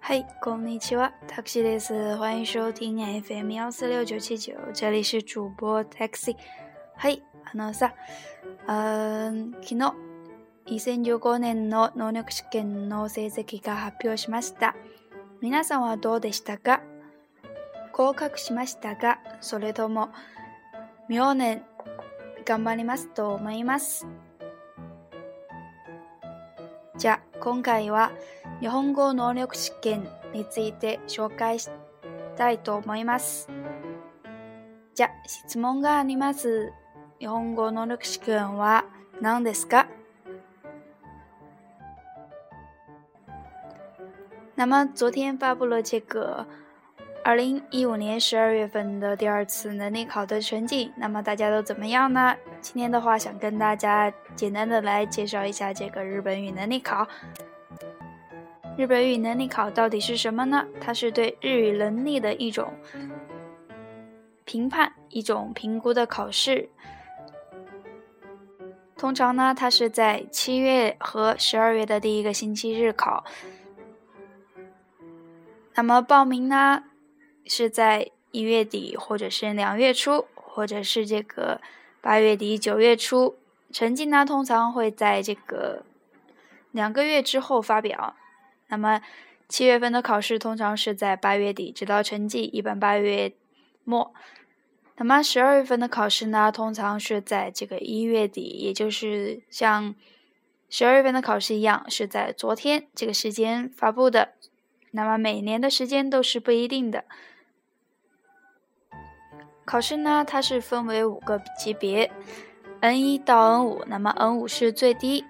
嗨，こんにちは，Taxi です。欢迎收听 FM 幺四六九七九，这里是主播 Taxi。嗨，あのさ、嗯，昨日2015年の能力試験の成績が発表しました。皆さんはどうでしたか？合格しましたが、それとも明年頑張りますと思います？じゃあ、今回は日本語能力試験について紹介したいと思います。じゃあ、質問があります。日本語能力試験は何ですか？那么昨天发布了这个二零一五年十二月份的第二次能力考的成绩，那么大家都怎么样呢？今天的话，想跟大家简单的来介绍一下这个日本语能力考。日本语能力考到底是什么呢？它是对日语能力的一种评判、一种评估的考试。通常呢，它是在七月和十二月的第一个星期日考。那么报名呢？是在一月底，或者是两月初，或者是这个八月底九月初，成绩呢通常会在这个两个月之后发表。那么七月份的考试通常是在八月底，直到成绩一般八月末。那么十二月份的考试呢，通常是在这个一月底，也就是像十二月份的考试一样，是在昨天这个时间发布的。那么每年的时间都是不一定的。考试呢，它是分为五个级别，N 一到 N 五。那么 N 五是最低，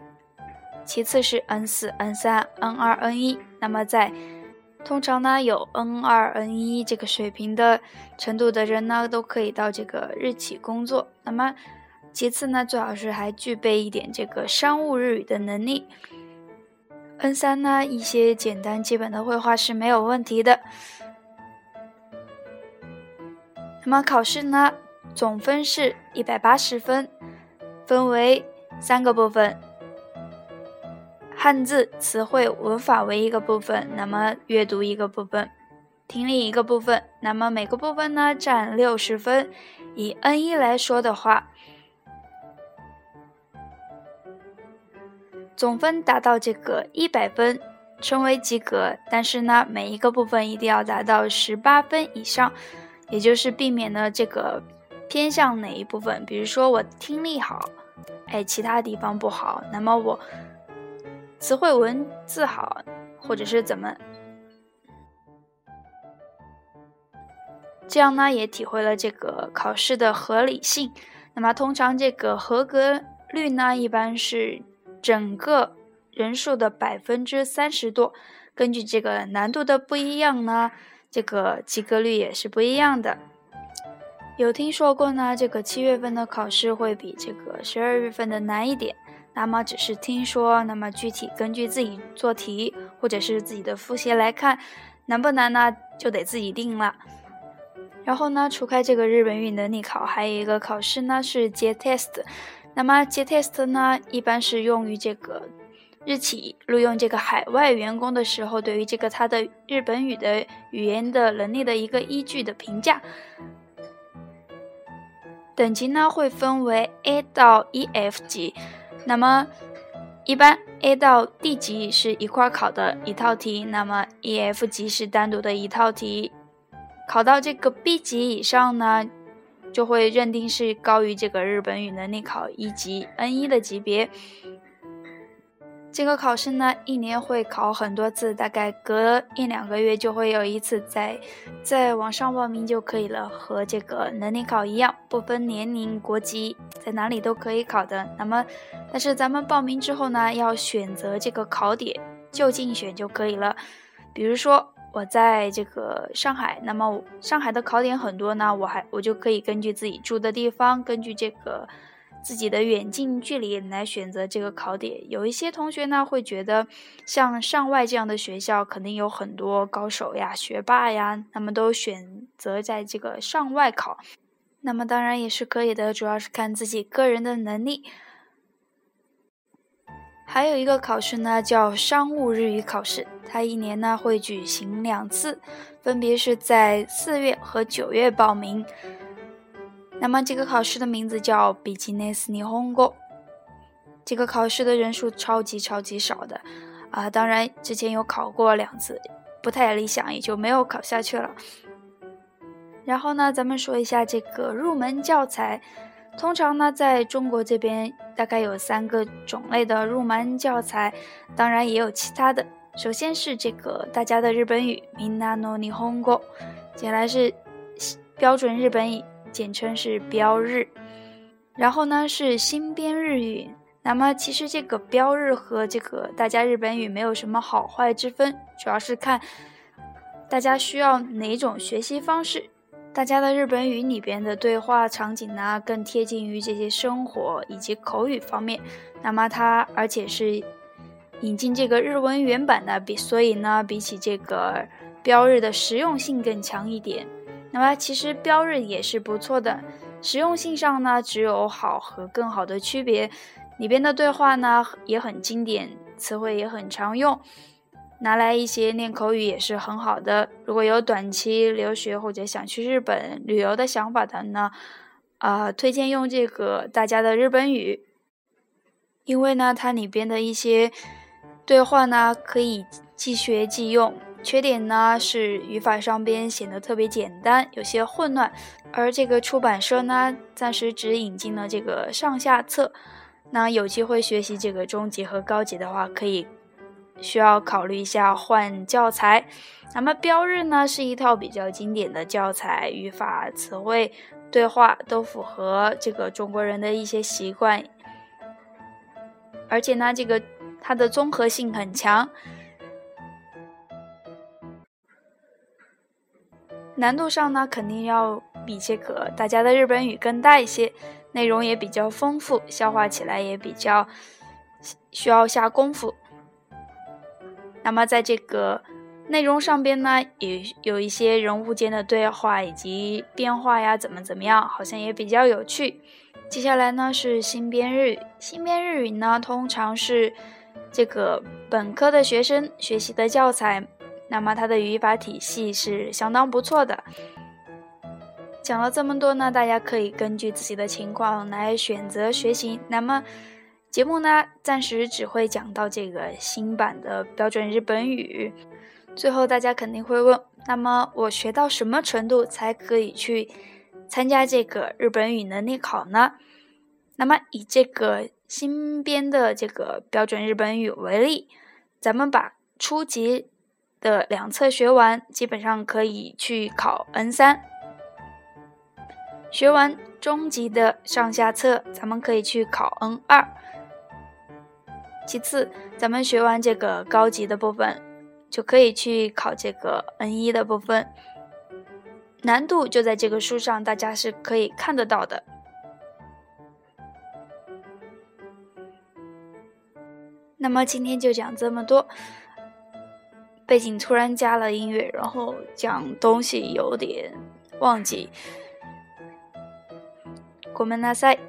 其次是 N 四、N 三、N 二、N 一。那么在通常呢，有 N 二、N 一这个水平的程度的人呢，都可以到这个日企工作。那么其次呢，最好是还具备一点这个商务日语的能力。N 三呢，一些简单基本的绘画是没有问题的。那么考试呢，总分是一百八十分，分为三个部分：汉字词汇文法为一个部分，那么阅读一个部分，听力一个部分。那么每个部分呢占六十分。以 N 一来说的话，总分达到这个一百分，称为及格。但是呢，每一个部分一定要达到十八分以上。也就是避免了这个偏向哪一部分，比如说我听力好，哎，其他地方不好，那么我词汇文字好，或者是怎么，这样呢也体会了这个考试的合理性。那么通常这个合格率呢，一般是整个人数的百分之三十多，根据这个难度的不一样呢。这个及格率也是不一样的。有听说过呢，这个七月份的考试会比这个十二月份的难一点。那么只是听说，那么具体根据自己做题或者是自己的复习来看，难不难呢，就得自己定了。然后呢，除开这个日本语能力考，还有一个考试呢是 J test。那么 J test 呢，一般是用于这个。日企录用这个海外员工的时候，对于这个他的日本语的语言的能力的一个依据的评价，等级呢会分为 A 到 EF 级。那么一般 A 到 D 级是一块考的一套题，那么 EF 级是单独的一套题。考到这个 B 级以上呢，就会认定是高于这个日本语能力考一级 N 一的级别。这个考试呢，一年会考很多次，大概隔一两个月就会有一次，在在网上报名就可以了，和这个能力考一样，不分年龄、国籍，在哪里都可以考的。那么，但是咱们报名之后呢，要选择这个考点，就近选就可以了。比如说我在这个上海，那么上海的考点很多呢，我还我就可以根据自己住的地方，根据这个。自己的远近距离来选择这个考点，有一些同学呢会觉得，像上外这样的学校肯定有很多高手呀、学霸呀，那么都选择在这个上外考，那么当然也是可以的，主要是看自己个人的能力。还有一个考试呢，叫商务日语考试，它一年呢会举行两次，分别是在四月和九月报名。那么这个考试的名字叫 Business Nihongo。这个考试的人数超级超级少的，啊，当然之前有考过两次，不太理想，也就没有考下去了。然后呢，咱们说一下这个入门教材。通常呢，在中国这边大概有三个种类的入门教材，当然也有其他的。首先是这个大家的日本语，Minano Nihongo，接下来是标准日本语，简称是标日。然后呢是新编日语。那么其实这个标日和这个大家日本语没有什么好坏之分，主要是看大家需要哪种学习方式。大家的日本语里边的对话场景呢，更贴近于这些生活以及口语方面。那么它而且是引进这个日文原版的，比所以呢，比起这个标日的实用性更强一点。那么其实标日也是不错的，实用性上呢，只有好和更好的区别。里边的对话呢也很经典，词汇也很常用，拿来一些练口语也是很好的。如果有短期留学或者想去日本旅游的想法的呢，啊，推荐用这个大家的日本语，因为呢它里边的一些对话呢可以即学即用。缺点呢是语法上边显得特别简单，有些混乱。而这个出版社呢暂时只引进了这个上下册。那有机会学习这个中级和高级的话，可以需要考虑一下换教材。那么标日呢，是一套比较经典的教材，语法、词汇、对话都符合这个中国人的一些习惯，而且呢，这个它的综合性很强，难度上呢，肯定要比这个大家的日本语更大一些。内容也比较丰富，消化起来也比较需要下功夫。那么在这个内容上边呢，也有一些人物间的对话以及变化呀，怎么怎么样，好像也比较有趣。接下来呢是新编日语，新编日语呢通常是这个本科的学生学习的教材，那么它的语法体系是相当不错的。讲了这么多呢，大家可以根据自己的情况来选择学习。那么节目呢，暂时只会讲到这个新版的标准日本语。最后大家肯定会问，那么我学到什么程度才可以去参加这个日本语能力考呢？那么以这个新编的这个标准日本语为例，咱们把初级的两册学完，基本上可以去考 N 三。学完中级的上下册，咱们可以去考 N 二。其次，咱们学完这个高级的部分，就可以去考这个 N 一的部分。难度就在这个书上，大家是可以看得到的。那么今天就讲这么多。背景突然加了音乐，然后讲东西有点忘记。ごめんなさい。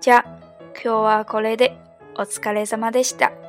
じゃあ、今日はこれでお疲れ様でした。